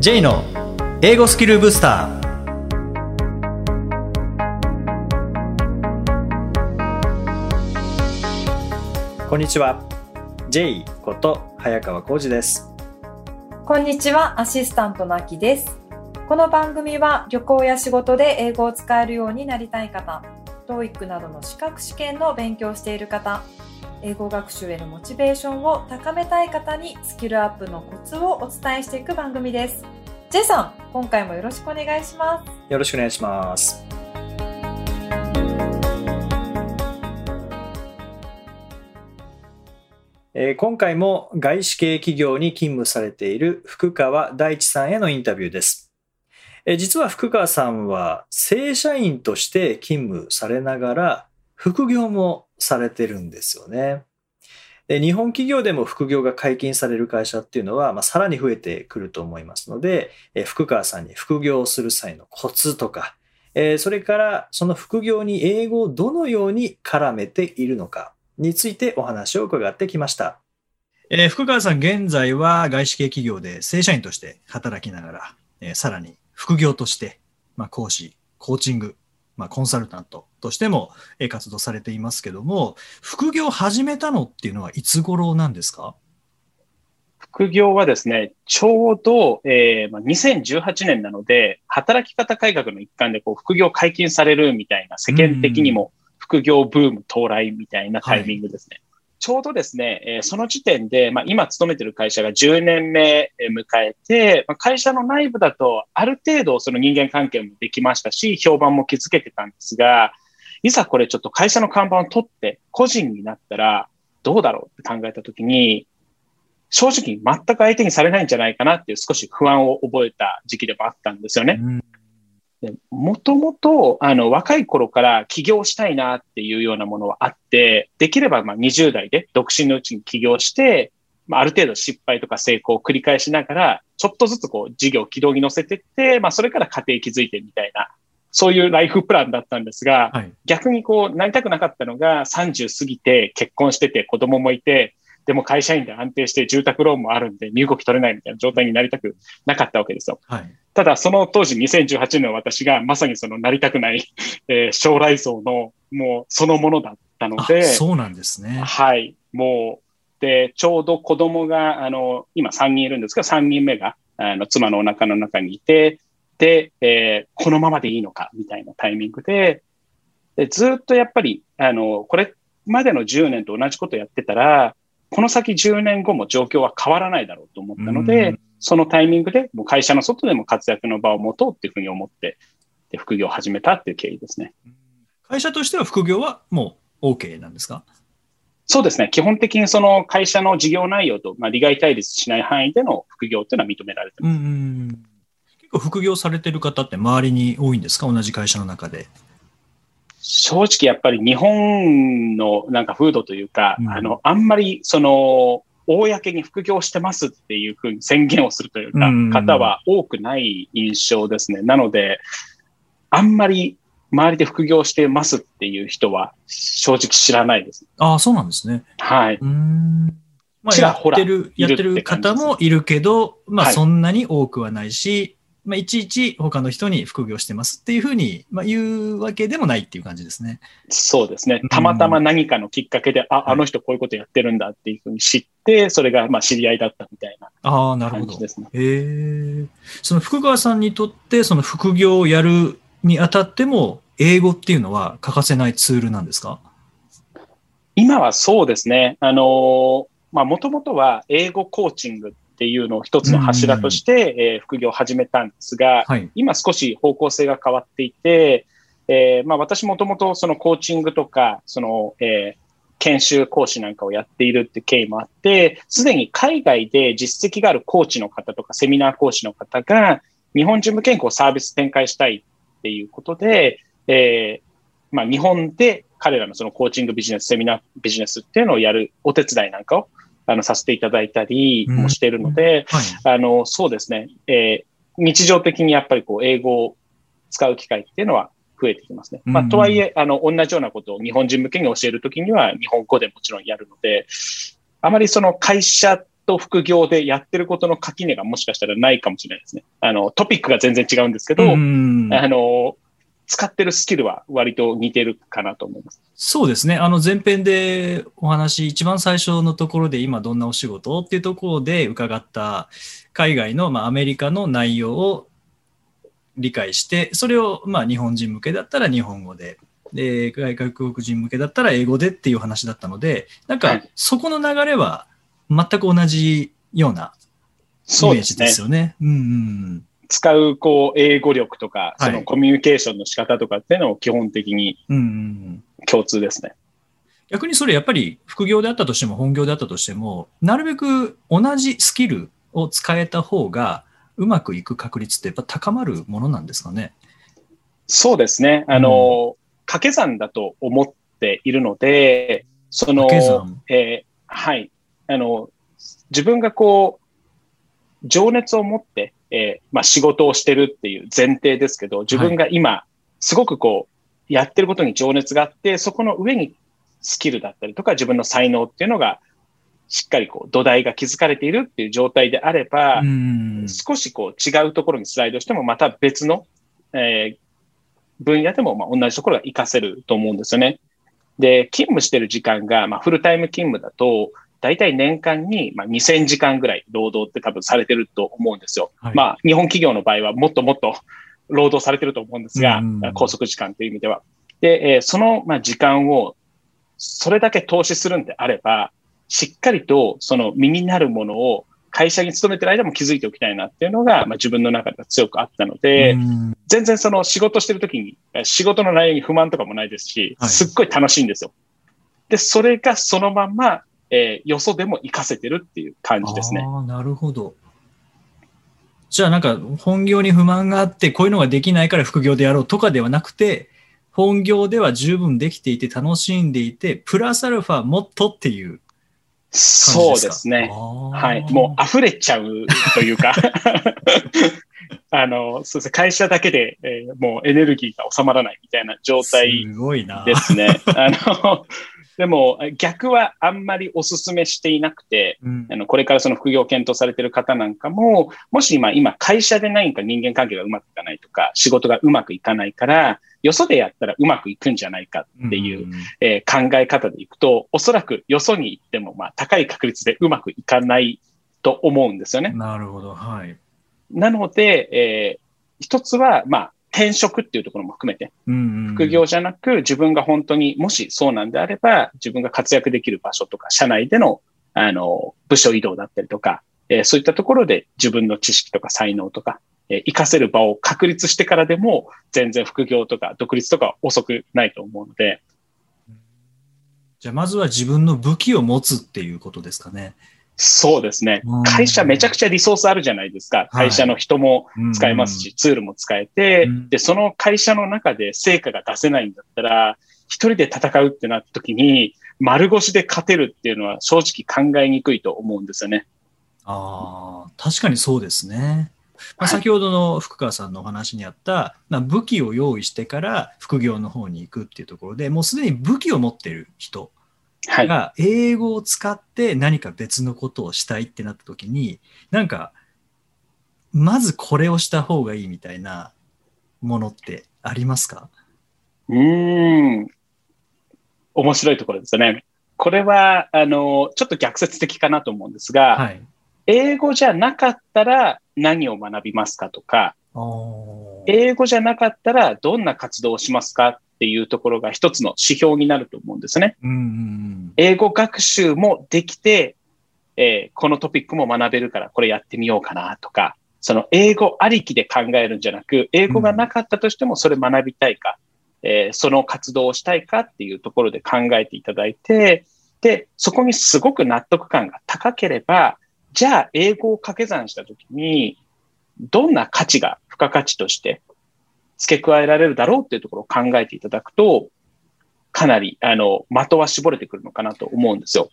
J の英語スキルブスター。こんにちは。J こと早川浩二です。こんにちは、アシスタントのあきです。この番組は旅行や仕事で英語を使えるようになりたい方、TOEIC などの資格試験の勉強している方、英語学習へのモチベーションを高めたい方にスキルアップのコツをお伝えしていく番組です。J さん、今回もよろしくお願いします。よろしくお願いしますえー今回も外資系企業に勤務されている福川大地さんへのインタビューです。えー実は福川さんは正社員として勤務されながら副業もされてるんですよね。で日本企業でも副業が解禁される会社っていうのは、まあ、さらに増えてくると思いますので、え福川さんに副業をする際のコツとか、えそれからその副業に英語をどのように絡めているのかについてお話を伺ってきました。えー福川さん、現在は外資系企業で正社員として働きながら、えーさらに副業として、まあ、講師、コーチング、まあ、コンサルタントとしても活動されていますけども、副業を始めたのっていうのはいつ頃なんですか？副業はですね、ちょうど、えーまあ、2018年なので、働き方改革の一環でこう副業解禁されるみたいな、世間的にも副業ブーム到来みたいなタイミングですね。ちょうどですね、えその時点で、まあ、今勤めてる会社が10年目迎えて、まあ、会社の内部だとある程度その人間関係もできましたし、評判も築けてたんですが、いざこれちょっと会社の看板を取って個人になったらどうだろうって考えたときに、正直全く相手にされないんじゃないかなっていう少し不安を覚えた時期でもあったんですよね。うんもともと、あの、若い頃から起業したいなっていうようなものはあって、できればまあ20代で独身のうちに起業して、まあ、ある程度失敗とか成功を繰り返しながら、ちょっとずつこう事業を軌道に乗せていって、まあそれから家庭築いてみたいな、そういうライフプランだったんですが、はい。逆にこうなりたくなかったのが30過ぎて結婚してて子供もいて、でも会社員で安定して住宅ローンもあるんで身動き取れないみたいな状態になりたくなかったわけですよ。はい。ただその当時2018年の私がまさにそのなりたくない、えー将来像のもうそのものだったのあで、そうなんですね。はい、もう、で、ちょうど子供が、あの、今3人いるんですが、3人目が、あの、妻のお腹の中にいて、で、えーこのままでいいのか、みたいなタイミングで、でずっとやっぱり、あの、これまでの10年と同じことやってたら、この先10年後も状況は変わらないだろうと思ったのうでん、そのタイミングで、もう会社の外でも活躍の場を持とうっていうふうに思って、で副業を始めたっていう経緯ですね。会社としては副業はもう OK なんですか？そうですね。基本的にその会社の事業内容と、まあ、利害対立しない範囲での副業っていうのは認められてうます。ん。結構副業されてる方って周りに多いんですか？同じ会社の中で。正直やっぱり日本のなんか風土というか、うんあの、あんまりその、公に副業してますっていうふうに宣言をするというか、うん方は多くない印象ですね。なので、あんまり周りで副業してますっていう人は正直知らないです。ああ、そうなんですね。はい。うーん。まあ、やってる、やってる方もいるけど、まあ、はいそんなに多くはないし、まあ、いちいち他の人に副業してますっていうふうに、まあ、言うわけでもないっていう感じですね。そうですね。たまたま何かのきっかけで、あ、あの人こういうことやってるんだっていうふうに知って、それがまあ知り合いだったみたいなああ、なるほど感じ。ですね。へえ。その福川さんにとって、その副業をやるにあたっても、英語っていうのは欠かせないツールなんですか？今はそうですね。あのーまあ、もともとは英語コーチングっていうのを一つの柱として、えー副業を始めたんですが、はい。今少し方向性が変わっていて、えーまあ、私もともとそのコーチングとか、その、えー研修講師なんかをやっているって経緯もあって、すでに海外で実績があるコーチの方とかセミナー講師の方が、日本人向けにこうサービス展開したいっていうことで、えーまあ、日本で彼らのそのコーチングビジネス、セミナービジネスっていうのをやるお手伝いなんかをあのさせていただいたりもしているので、はい。あの、そうですね。えー日常的にやっぱりこう、英語を使う機会っていうのは増えてきますね。まあ、うんとはいえ、あの、同じようなことを日本人向けに教えるときには、日本語でもちろんやるので、あまりその会社と副業でやってることの垣根がもしかしたらないかもしれないですね。あの、トピックが全然違うんですけど、うんあの、使ってるスキルは割と似てるかなと思います。そうですね。あの前編でお話、一番最初のところで今どんなお仕事っていうところで伺った海外の、まあ、アメリカの内容を理解して、それをまあ日本人向けだったら日本語で、で、外国人向けだったら英語でっていう話だったので、なんかはいそこの流れは全く同じようなイメージで。すよね。うんうん使う、こう、英語力とか、はいそのコミュニケーションの仕方とかっていうのを基本的にうん。うんうん共通ですね。逆にそれやっぱり副業であったとしても本業であったとしても、なるべく同じスキルを使えた方がうまくいく確率ってやっぱ高まるものなんですかね？そうですね。あの、掛け算だと思っているので、その、えーはい。あの、自分がこう、情熱を持って、えーまあ仕事をしてるっていう前提ですけど、自分が今、すごくこう、やってることに情熱があって、そこの上にスキルだったりとか、自分の才能っていうのが、しっかりこう、土台が築かれているっていう状態であれば、うん。少しこう違うところにスライドしても、また別の、えー分野でもまあ同じところが活かせると思うんですよね。で、勤務してる時間が、まあ、フルタイム勤務だと、大体年間にまあ2000時間ぐらい労働って多分されてると思うんですよ。はいまあ、日本企業の場合はもっともっと労働されてると思うんですが、うん拘束時間という意味では。で、えーそのまあ時間をそれだけ投資するんであれば、しっかりとその身になるものを会社に勤めてる間も気づいておきたいなっていうのが、まあ、自分の中では強くあったので、うん全然その仕事してる時に、え仕事の内容に不満とかもないですし、はいすっごい楽しいんですよ。で、それがそのまんま、えーよそでも活かせてるっていう感じですね。ああ、なるほど。じゃあなんか本業に不満があってこういうのができないから副業でやろうとかではなくて本業では十分できていて楽しんでいてプラスアルファもっとっていう感じそうですか？ですね。ははい。もう溢れちゃうというか、あの、そうですね。会社だけで、えーもうエネルギーが収まらないみたいな状態すごいな。ですね。あの、でも逆はあんまりお勧めしていなくて、うんあの、これからその副業を検討されている方なんかも、もし今、今会社で何か人間関係がうまくいかないとか、仕事がうまくいかないから、よそでやったらうまくいくんじゃないかっていう、んえー考え方でいくと、おそらくよそに行っても、まあ、高い確率でうまくいかないと思うんですよね。なるほど。はい。なので、えー一つは、まあ、転職っていうところも含めて、副副業じゃなく、自分が本当に、もしそうなんであれば、自分が活躍できる場所とか、社内での、あの、部署移動だったりとか、えーそういったところで自分の知識とか才能とか、えー活かせる場を確立してからでも、全然副業とか独立とかは遅くないと思うので、じゃあまずは自分の武器を持つっていうことですかね。そうですねうん。会社めちゃくちゃリソースあるじゃないですか。会社の人も使えますし、ツールも使えて、うんで、その会社の中で成果が出せないんだったら、一人で戦うってなった時に、丸腰で勝てるっていうのは正直考えにくいと思うんですよね。ああ、確かにそうですね。まあ、はい先ほどの福川さんのお話にあった、まあ、武器を用意してから副業の方に行くっていうところでもうすでに武器を持ってる人はい。が英語を使って何か別のことをしたいってなった時になんかまずこれをした方がいいみたいなものってありますか？うーん。面白いところですよね。これは、あの、ちょっと逆説的かなと思うんですが、はい。英語じゃなかったら何を学びますかとか、英語じゃなかったらどんな活動をしますかっていうところが一つの指標になると思うんですね。うんうん英語学習もできて、えーこのトピックも学べるからこれやってみようかなとか、その英語ありきで考えるんじゃなく、英語がなかったとしてもそれ学びたいか、えーその活動をしたいかっていうところで考えていただいて、で、そこにすごく納得感が高ければ、じゃあ英語を掛け算したときに、どんな価値が付加価値として付け加えられるだろうっていうところを考えていただくと、かなり、あの、的は絞れてくるのかなと思うんですよ。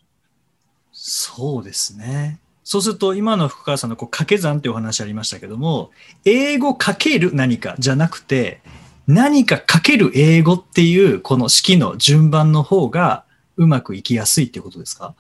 そうですね。そうすると、今の福川さんのこう掛け算っていうお話ありましたけども、英語かける何かじゃなくて、何かかける英語っていうこの式の順番の方がうまくいきやすいっていうことですか？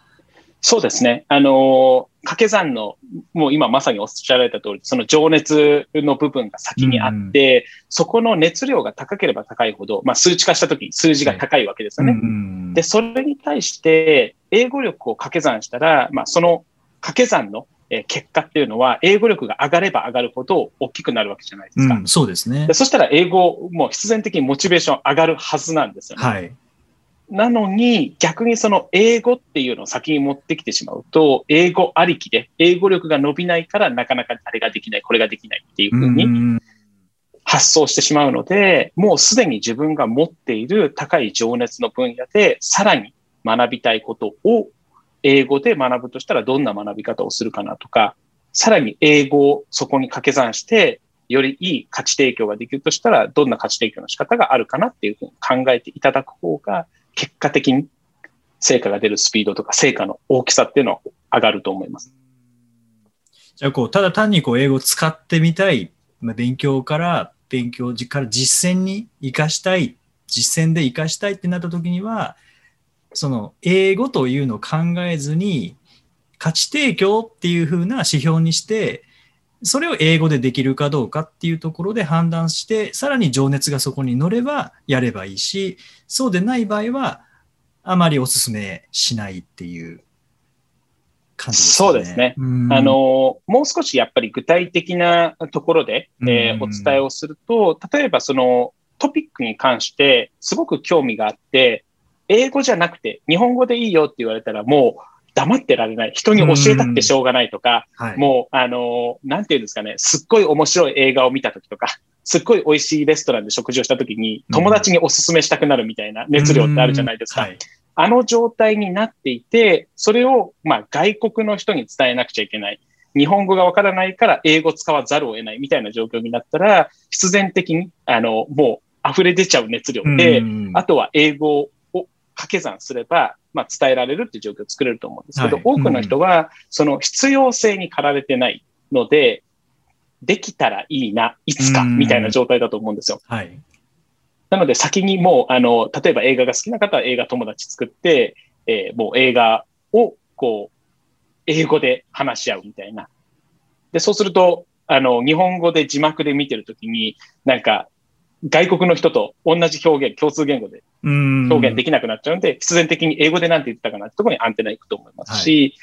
そうですね。あの、掛け算の、もう今まさにおっしゃられた通り、その情熱の部分が先にあって、うんそこの熱量が高ければ高いほど、まあ数値化したときに数字が高いわけですよね。うんで、それに対して、英語力を掛け算したら、まあその掛け算のえー結果っていうのは、英語力が上がれば上がるほど大きくなるわけじゃないですか。うん、そうですねで。そしたら英語も必然的にモチベーション上がるはずなんですよね。はい。なのに、逆にその英語っていうのを先に持ってきてしまうと、英語ありきで、英語力が伸びないから、なかなかあれができない、これができないっていうふうにうん。発想してしまうので、もうすでに自分が持っている高い情熱の分野で、さらに学びたいことを英語で学ぶとしたらどんな学び方をするかなとか、さらに英語をそこに掛け算して、よりいい価値提供ができるとしたら、どんな価値提供の仕方があるかなっていうふうに考えていただく方が、結果的に成果が出るスピードとか成果の大きさっていうのは上がると思います。じゃあこう、ただ単にこう英語を使ってみたい、まあ、勉強から、勉強から実践に活かしたい、実践で活かしたいってなった時には、その英語というのを考えずに、価値提供っていう風な指標にして、それを英語でできるかどうかっていうところで判断して、さらに情熱がそこに乗ればやればいいし、そうでない場合は、あまりお勧めしないっていう感じですかね。そうですね。うん。あの、もう少しやっぱり具体的なところで、えーうんお伝えをすると、例えばそのトピックに関してすごく興味があって、英語じゃなくて日本語でいいよって言われたらもう黙ってられない。人に教えたくてしょうがないとか、はい、もう、あの、なんていうんですかね、すっごい面白い映画を見たときとか、すっごい美味しいレストランで食事をしたときに、友達にお勧めしたくなるみたいな熱量ってあるじゃないですか。はい。あの状態になっていて、それを、まあ、外国の人に伝えなくちゃいけない。日本語がわからないから英語使わざるを得ないみたいな状況になったら、必然的に、あの、もう溢れ出ちゃう熱量で、うん。あとは英語を掛け算すれば、まあ、伝えられるっていう状況を作れると思うんですけど、はい多くの人は、その必要性に駆られてないので、できたらいいな、いつか、うんみたいな状態だと思うんですよ。はい。なので先にもう、あの、例えば映画が好きな方は映画友達作って、えーもう映画を、こう、英語で話し合うみたいな。で、そうすると、あの、日本語で字幕で見てるときに、なんか、外国の人と同じ表現、共通言語でうん。表現できなくなっちゃうんで、必然的に英語でなんて言ってたかなってところにアンテナ行くと思いますし、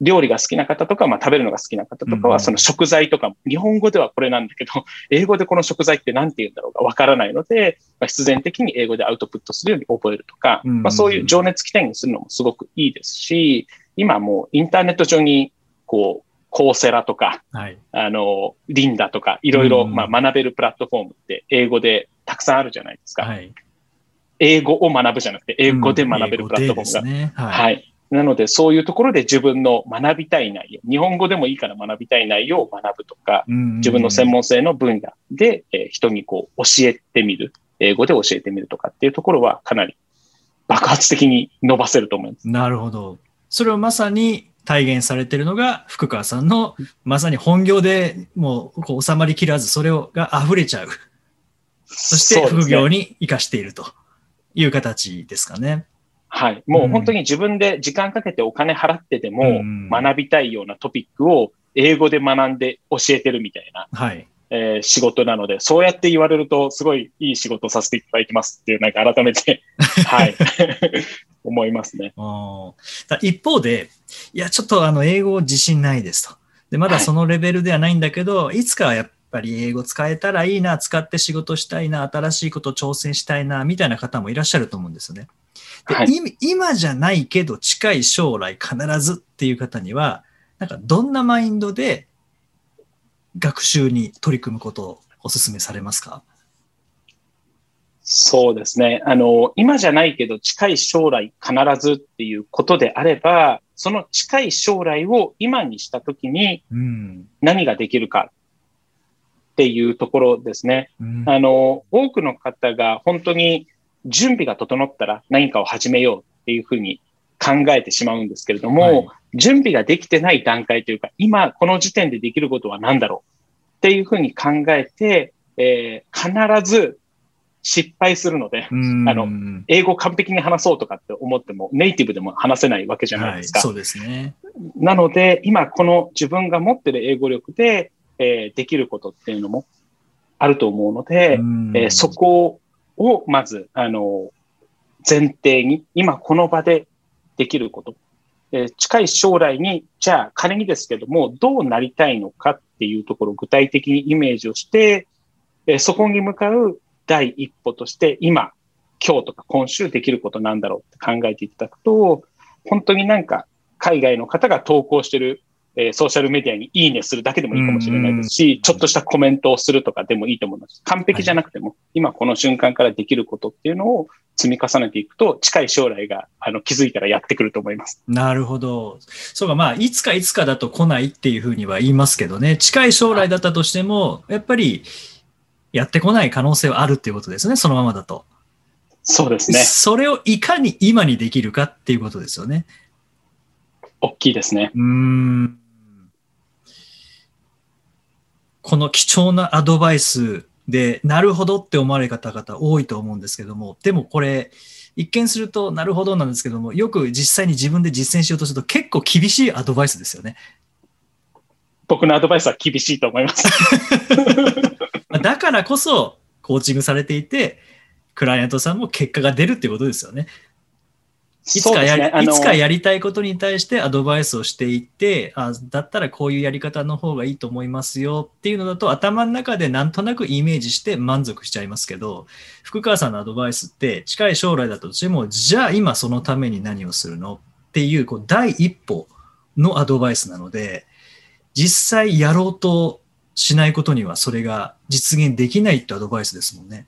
料理が好きな方とか、まあ食べるのが好きな方とかうん。は、その食材とかも、日本語ではこれなんだけど、英語でこの食材って何て言うんだろうかわからないので、まあ、必然的に英語でアウトプットするように覚えるとか、うん。まあそういう情熱起点にするのもすごくいいですし、今もうインターネット上に、こう、コーセラとか、はい。あの、リンダとか、いろいろ、うんまあ学べるプラットフォームって英語でたくさんあるじゃないですか。はい。英語を学ぶじゃなくて、英語で学べるプラットフォームが。うんね。はい。はい。なので、そういうところで自分の学びたい内容、日本語でもいいから学びたい内容を学ぶとか、うん自分の専門性の分野で、えー人にこう教えてみる、英語で教えてみるとかっていうところはかなり爆発的に伸ばせると思います。なるほど。それをまさに体現されているのが福川さんのまさに本業でもうこう収まりきらずそれをが溢れちゃう。そして副業に生かしているという形ですかね。はい。もう本当に自分で時間かけてお金払ってでもうん学びたいようなトピックを英語で学んで教えてるみたいな、はい。えー仕事なので、そうやって言われるとすごいいい仕事をさせていただいてますっていう、なんか改めて、はい。思いますね。一方で、いや、ちょっとあの英語自信ないですと。で、まだそのレベルではないんだけど、い、つかはやっぱり英語使えたらいいな、使って仕事したいな、新しいこと挑戦したいな、みたいな方もいらっしゃると思うんですよね。で、はい今今じゃないけど近い将来必ずっていう方には、なんかどんなマインドで学習に取り組むことをお勧めされますか？そうですね。あの、今じゃないけど近い将来必ずっていうことであれば、その近い将来を今にしたときにうん。何ができるかっていうところですね。うんあの、多くの方が本当に準備が整ったら何かを始めようっていうふうに考えてしまうんですけれども、はい準備ができてない段階というか、今この時点でできることは何だろうっていうふうに考えて、えー必ず失敗するので、うんあの英語完璧に話そうとかって思っても、ネイティブでも話せないわけじゃないですか。はい、そうですね。なので、今この自分が持ってる英語力で、えーできることっていうのもあると思うので、うんえーそこをまず、あの、前提に、今この場でできること、えー近い将来に、じゃあ仮にですけども、どうなりたいのかっていうところを具体的にイメージをして、えーそこに向かう第一歩として、今、今日とか今週できることなんだろうって考えていただくと、本当になんか海外の方が投稿してる、えーソーシャルメディアにいいねするだけでもいいかもしれないですうんし、ちょっとしたコメントをするとかでもいいと思います。完璧じゃなくても、今この瞬間からできることっていうのを積み重ねていくと、近い将来があの気づいたらやってくると思います。なるほど。そうか、まあ、いつかいつかだと来ないっていうふうには言いますけどね、近い将来だったとしても、やっぱり、やってこない可能性はあるっていうことですね、そのままだと。そうですね。それをいかに今にできるかっていうことですよね。大きいですね。うーん。この貴重なアドバイスで、なるほどって思われる方々多いと思うんですけども、でもこれ、一見するとなるほどなんですけども、よく実際に自分で実践しようとすると結構厳しいアドバイスですよね。僕のアドバイスは厳しいと思います。まあだからこそ、コーチングされていて、クライアントさんも結果が出るっていうことですよね。いつかやり、ね。いつかやりたいことに対してアドバイスをしていって、あだったらこういうやり方の方がいいと思いますよっていうのだと頭の中でなんとなくイメージして満足しちゃいますけど、福川さんのアドバイスって近い将来だとしても、じゃあ今そのために何をするのっていうこう第一歩のアドバイスなので、実際やろうとしないことにはそれが実現できないってアドバイスですもんね。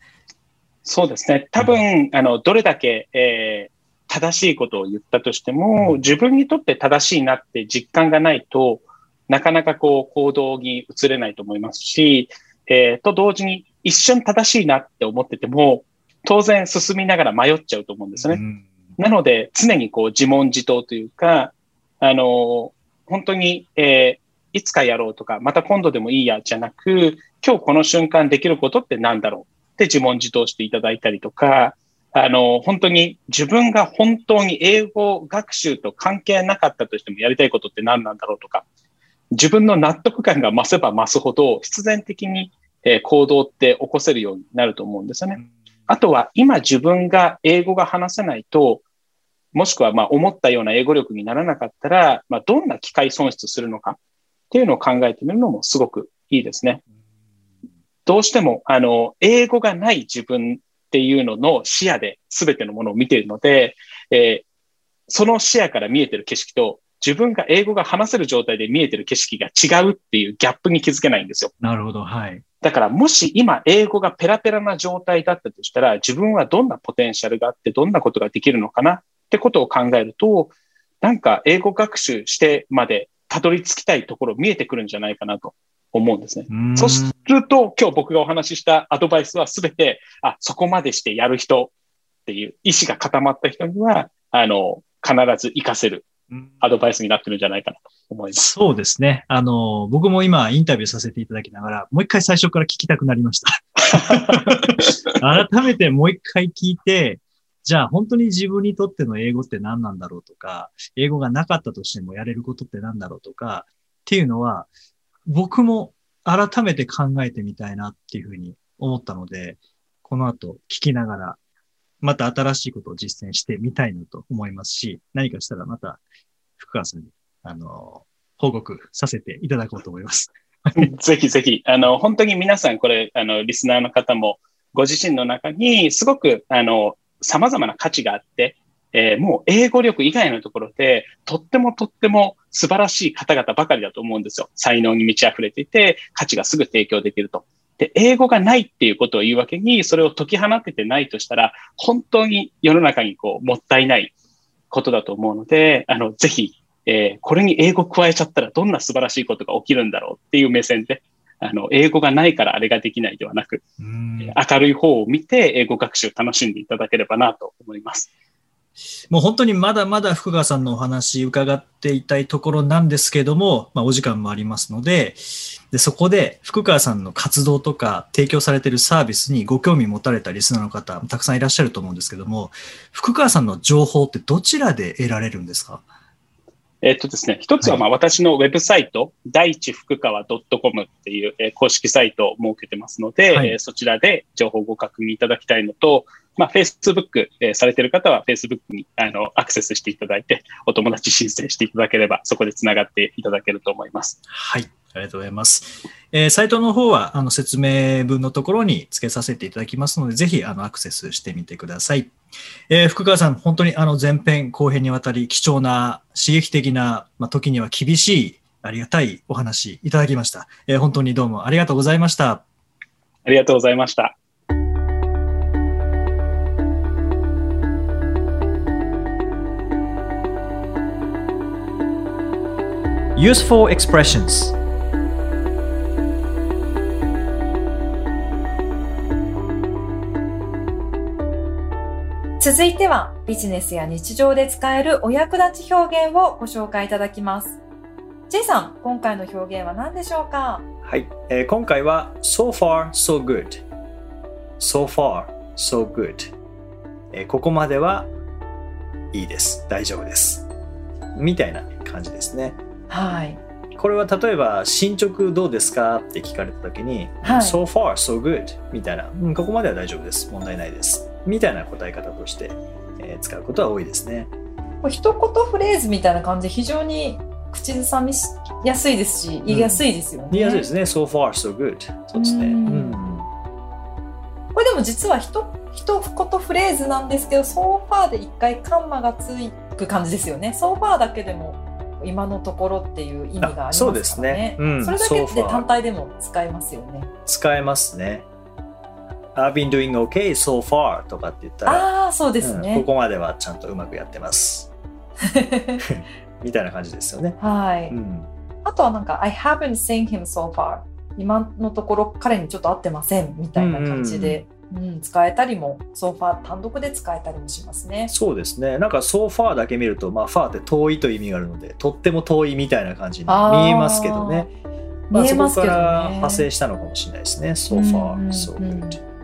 そうですね。多分、あの、どれだけ、えー正しいことを言ったとしても、自分にとって正しいなって実感がないと、なかなかこう行動に移れないと思いますし、えーと同時に一瞬正しいなって思ってても、当然進みながら迷っちゃうと思うんですね。うんなので、常にこう自問自答というか、あの、本当に、えーいつかやろうとか、また今度でもいいや、じゃなく、今日この瞬間できることって何だろうって自問自答していただいたりとか、あの、本当に自分が本当に英語学習と関係なかったとしてもやりたいことって何なんだろうとか、自分の納得感が増せば増すほど必然的に、えー行動って起こせるようになると思うんですよね。あとは今自分が英語が話せないと、もしくはまあ思ったような英語力にならなかったら、まあどんな機会損失するのかっていうのを考えてみるのもすごくいいですね。どうしても、あの、英語がない自分っていうのの視野で全てのものを見ているので、えーその視野から見えてる景色と自分が英語が話せる状態で見えてる景色が違うっていうギャップに気づけないんですよ。なるほど、はい。だからもし今英語がペラペラな状態だったとしたら自分はどんなポテンシャルがあってどんなことができるのかなってことを考えるとなんか英語学習してまでたどり着きたいところ見えてくるんじゃないかなと思うんですね。うんそうすると今日僕がお話ししたアドバイスはすべてあそこまでしてやる人っていう意志が固まった人にはあの必ず活かせるアドバイスになってるんじゃないかなと思います。そうですね。あの、僕も今インタビューさせていただきながら、もう一回最初から聞きたくなりました。改めてもう一回聞いて、じゃあ本当に自分にとっての英語って何なんだろうとか、英語がなかったとしてもやれることって何だろうとか、っていうのは、僕も改めて考えてみたいなっていうふうに思ったので、この後聞きながら、また新しいことを実践してみたいなと思いますし、何かしたらまた福川さんに、あの、報告させていただこうと思います。ぜひぜひ、あの、本当に皆さん、これ、あの、リスナーの方も、ご自身の中に、すごく、あの、様々な価値があって、えーもう英語力以外のところで、とってもとっても素晴らしい方々ばかりだと思うんですよ。才能に満ち溢れていて、価値がすぐ提供できると。で、英語がないっていうことを言うわけに、それを解き放ててないとしたら、本当に世の中にこう、もったいないことだと思うので、あの、ぜひ、えーこれに英語加えちゃったらどんな素晴らしいことが起きるんだろうっていう目線で、あの、英語がないからあれができないではなく、うん明るい方を見て英語学習を楽しんでいただければなと思います。もう本当にまだまだ福川さんのお話伺っていたいところなんですけども、まあ、お時間もありますのでで、そこで福川さんの活動とか提供されているサービスにご興味持たれたリスナーの方、たくさんいらっしゃると思うんですけども、福川さんの情報ってどちらで得られるんですか？えっとですね、一つはまあ私のウェブサイト、第一福川 .com っていう公式サイトを設けてますので、はい、そちらで情報をご確認いただきたいのと、まあ、Facebook、えー、されている方は Facebook にあのアクセスしていただいて、お友達申請していただければ、そこでつながっていただけると思います。はい。ありがとうございます。えー、サイトの方はあの説明文のところに付けさせていただきますので、ぜひあのアクセスしてみてください。えー、福川さん、本当にあの前編後編にわたり貴重な刺激的な、まあ、時には厳しいありがたいお話いただきました、えー、本当にどうもありがとうございました。ありがとうございました。Useful expressions 続いてはビジネスや日常で使えるお役立ち表現をご紹介いただきます。J さん、今回の表現は何でしょうか？はい、えー、今回は so far so good so far so good、えー、ここまではいいです。大丈夫です。みたいな感じですね。はい。これは例えば進捗どうですか？って聞かれた時に、はい、so far so good みたいな、うん、ここまでは大丈夫です。問題ないです。みたいな答え方として、えー、使うことは多いですね。一言フレーズみたいな感じで非常に口ずさみやすいですし、言いやすいですよね。言いやすいですね。so far so good。そうですね。うん、これでも実は一一言フレーズなんですけど、so far で一回カンマがつく感じですよね。so far だけでも今のところっていう意味がありますからね。そうですね。うん、それだけで単体でも使えますよね。使えますね。I've been doing okay so far とかって言ったら、あそうですね、うん、ここまではちゃんとうまくやってます。みたいな感じですよね。はい。うん、あとはなんか、I haven't seen him so far。今のところ彼にちょっと会ってませんみたいな感じで。うんうん、使えたりもソファー単独で使えたりもしますね。そうですね。なんかソファーだけ見ると、まあ、ファーって遠いという意味があるので、とっても遠いみたいな感じに見えますけどね。まあ、そこから派生したのかもしれないですね。ソファー、so good。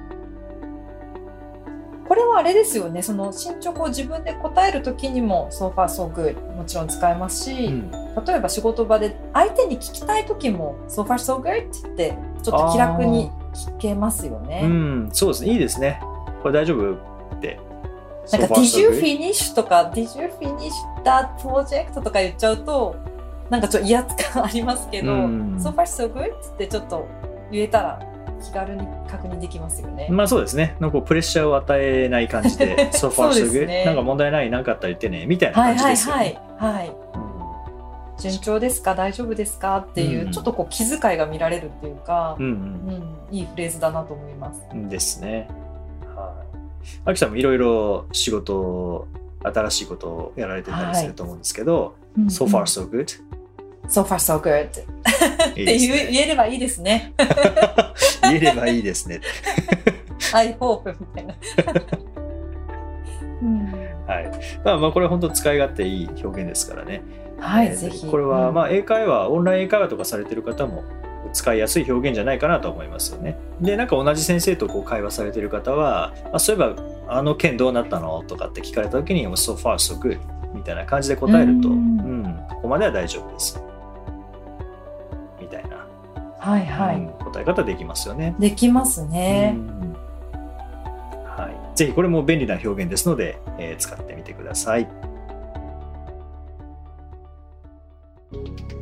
これはあれですよね。その進捗を自分で答えるときにも、so far, so good もちろん使えますし、うん、例えば仕事場で相手に聞きたいときも、so far, so good ってちょっと気楽に聞けますよね。うん、そうですね。いいですね。これ大丈夫って。なんか、did you finish とか、did you finish that project とか言っちゃうと、なんかちょっと威圧感ありますけど、うん、so far so good ってちょっと言えたら気軽に確認できますよね。まあそうですね。なんかプレッシャーを与えない感じで、so far so good、ね、なんか問題ない、なんかあったら言ってね、みたいな感じですよね。はいはいはい、はいうん順調ですか？大丈夫ですか？っていう、うん、ちょっとこう気遣いが見られるっていうか、うん、うんうん、いいフレーズだなと思います。ですね。はい。あきさんもいろいろ仕事、新しいことをやられてたりすると思うんですけど、はい、so far so good? So far so good. って言えればいいですね。言えればいいですね。I hope みたいな。うん、はい。まあまあこれ本当使い勝手いい表現ですからね。はい、ぜひ。これは、まあ、英会話、オンライン英会話とかされてる方も使いやすい表現じゃないかなと思いますよね。で、なんか同じ先生とこう会話されてる方は、あそういえば、あの件どうなったのとかって聞かれた時に、so far so good みたいな感じで答えると、うん,、ここまでは大丈夫です。はいはい、うん、答え方できますよね。できますね。はい。ぜひこれも便利な表現ですので、えー、使ってみてください。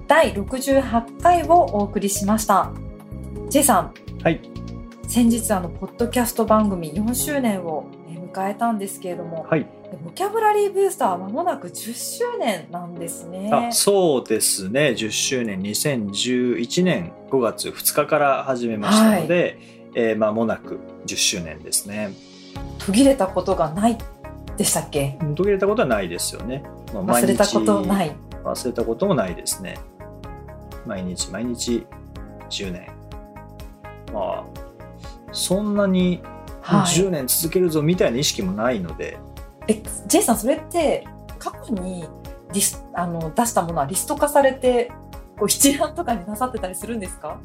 第68回をお送りしました。J さん。はい。先日、あの、ポッドキャスト番組4周年を迎えたんですけれども、はい。ボキャブラリーブースターはまもなく10周年なんですね。あそうですね。10周年、2011年5月2日から始めましたので、はい、えー、間もなく10周年ですね。途切れたことがないでしたっけ？途切れたことはないですよね。まあ、忘れたことない。忘れたこともないですね。毎日毎日10年まあそんなに10年続けるぞみたいな意識もないので、え J さんそれって過去にリスあの出したものはリスト化されてこう一覧とかになさってたりするんですか？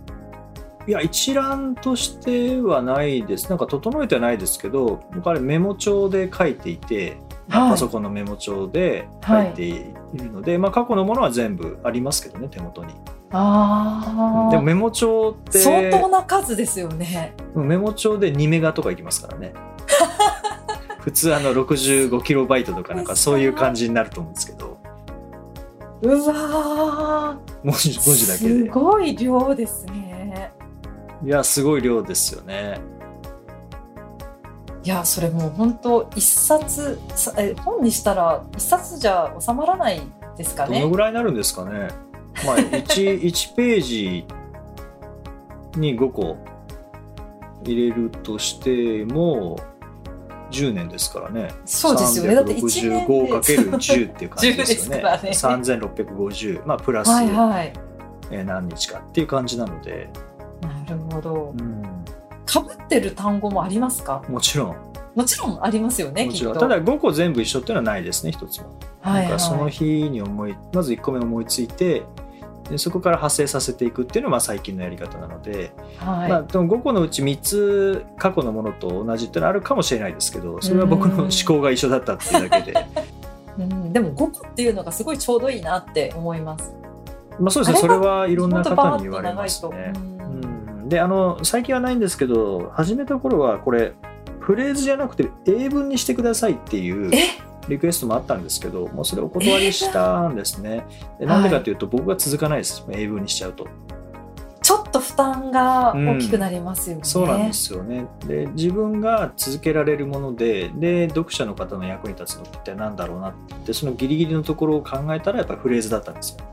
いや一覧としてはないです。なんか整えてはないですけど僕あれメモ帳で書いていて、はい。パソコンのメモ帳で書いているので、まあ、過去のものは全部ありますけどね手元に。あでもメモ帳って相当な数ですよね。メモ帳で2メガとかいきますからね普通あの65キロバイトとかなんかそういう感じになると思うんですけど。うわ文字ー文字だけすでごい量ですね。いやすごい量ですよね。いやそれもう本当一冊さえ本にしたら一冊じゃ収まらないですかね？どの。ぐらいになるんですかね。まあ 1, 1 ページに5個入れるとしても10年ですからねそうですよね。だって一年で 365×10 っていう感じですよね 10ね3650まあプラス、はいはい。えー何日かっていう感じなので、なるほどう。ん、かぶってる単語もありますか？もちろんもちろんありますよね。もちろんきっとただ5個全部一緒っていうのはないですね一つも、はいなんかそのはい。日に思いまず1個目思いついてでそこから派生させていくっていうのがまあ最近のやり方なので、はい。まあ、でも5個のうち3つ過去のものと同じっていうのはあるかもしれないですけどそれは僕の思考が一緒だったっていうだけで うん、でも5個っていうのがすごいちょうどいいなって思います。まあそうですねそあれはいろんな方に言われ。ますね。うんうん、であの最近はないんですけど始めた頃はこれフレーズじゃなくて英文にしてくださいっていうえ？リクエストもあったんですけどもうそれお断りしたんですね。でなんでかというと僕が続かないです英文にしちゃうと。ちょっと負担が大きくなりますよね。そうなんですよね。で自分が続けられるものでで読者の方の役に立つのって何だろうなってそのギリギリのところを考えたらやっぱりフレーズだったんですよ。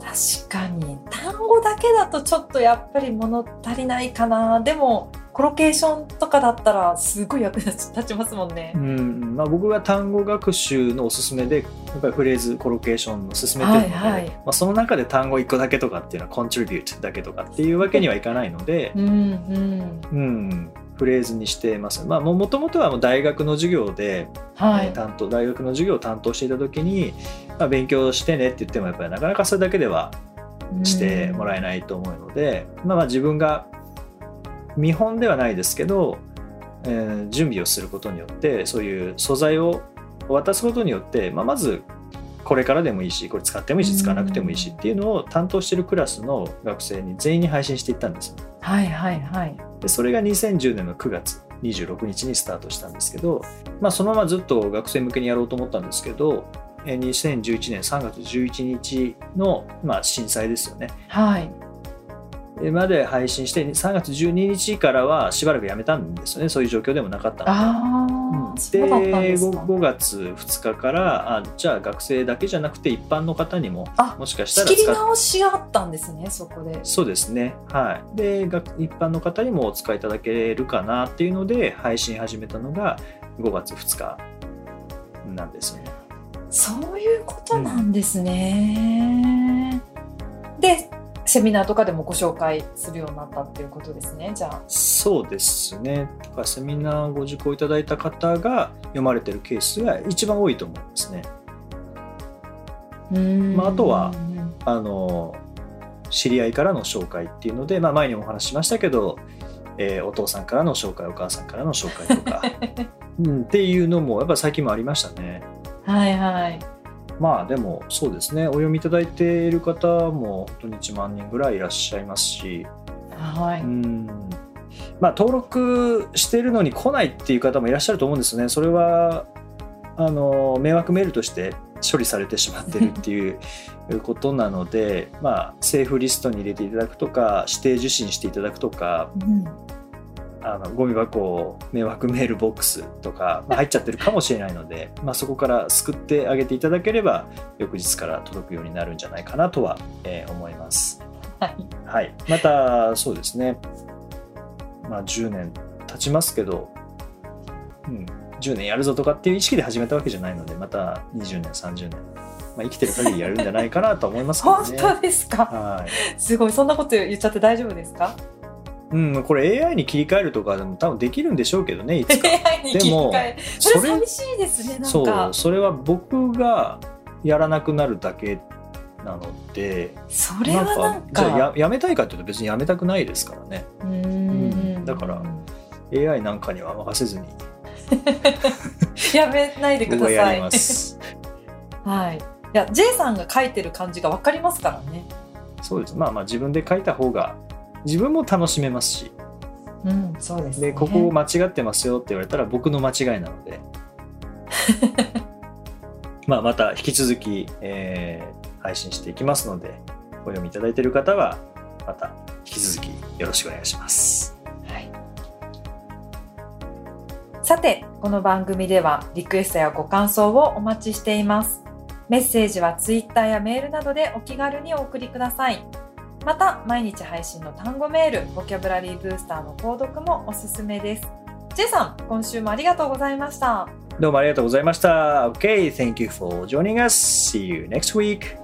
確かに単語だけだとちょっとやっぱり物足りないかなでもコロケーションとかだったらすごい役立ち立ちますもんね。う。ん。まあ、僕が単語学習のおすすめでやっぱりフレーズコロケーションの進めてるので、はいはい。まあ、その中で単語1個だけとかっていうのはコントリビュートだけとかっていうわけにはいかないので、うんうん。うん、フレーズにしてます。まあもともとはもう大学の授業で、はい。えー担当大学の授業を担当していた時に、まあ、勉強してねって言ってもやっぱりなかなかそれだけではしてもらえないと思うので、まあ、まあ自分が見本ではないですけど、えー準備をすることによってそういう素材を渡すことによって、まあ、まずこれからでもいいしこれ使ってもいいし使わなくてもいいしっていうのを担当してるクラスの学生に全員に配信していったんですよ。はいはいはい。でそれが2010年の9月26日にスタートしたんですけど、まあ、そのままずっと学生向けにやろうと思ったんですけどえー2011年3月11日の、まあ、震災ですよね。はい。えまで配信して3月12日からはしばらくやめたんですよね。そういう状況でもなかったので。あうん。あ、そうだったんですか 5, 5月2日からあじゃあ学生だけじゃなくて一般の方にもあもしかした仕切り直しがあったんですねそこで。そうですね。はい。で学一般の方にもお使いいただけるかなっていうので配信始めたのが5月2日なんですよね。そういうことなんですね、でセミナーとかでもご紹介するようになったっていうことですね。じゃあ。そうですね。だからセミナーご受講いただいた方が読まれてるケースが一番多いと思いますね。まああとはあの知り合いからの紹介っていうので、まあ、前にもお話ししましたけど、えーお父さんからの紹介お母さんからの紹介とか、うん、っていうのもやっぱ最近もありましたね。はいはいまあでもそうですね。お読みいただいている方も本当に1万人ぐらいいらっしゃいますし、はい、うん。まあ、登録してるのに来ないっていう方もいらっしゃると思うんですね。それはあの迷惑メールとして処理されてしまってるっていうことなので、まあ、セーフリストに入れていただくとか指定受信していただくとか。うんあのゴミ箱迷惑メールボックスとか、まあ入っちゃってるかもしれないので、まあ、そこから救ってあげていただければ翌日から届くようになるんじゃないかなとは、えー思います。はい。はい、またそうですね、まあ、10年経ちますけど、うん、10年やるぞとかっていう意識で始めたわけじゃないのでまた20年30年、まあ、生きてる限りやるんじゃないかなと思いますけど本ね。当ですか？はい。すごい。そんなこと言っちゃって大丈夫ですか？うん、これ AI に切り替えるとかでも多分できるんでしょうけどねいつか。AI に切り替え。それ寂しいですねなんそかうそれは僕がやらなくなるだけなのでそれはなんか。じゃあややめたいかっていうと別にやめたくないですからね。うーんだから AI なんかには任せずに。やめないでください。やります。はい。いや J さんが書いてる感じがわかりますからね。そうです。まあまあ自分で書いた方が自分も楽しめますし。うんそうです、ね、でここ間違ってますよって言われたら僕の間違いなので。まあまた引き続き、えー配信していきますのでお読みいただいている方はまた引き続きよろしくお願いします。はい。さてこの番組ではリクエストやご感想をお待ちしています。メッセージはツイッターやメールなどでお気軽にお送りくださいまた毎日配信の単語メールボキャブラリーブースターの購読もおすすめです J さん今週もありがとうございましたどうもありがとうございました。OK thank you for joining us. See you next week.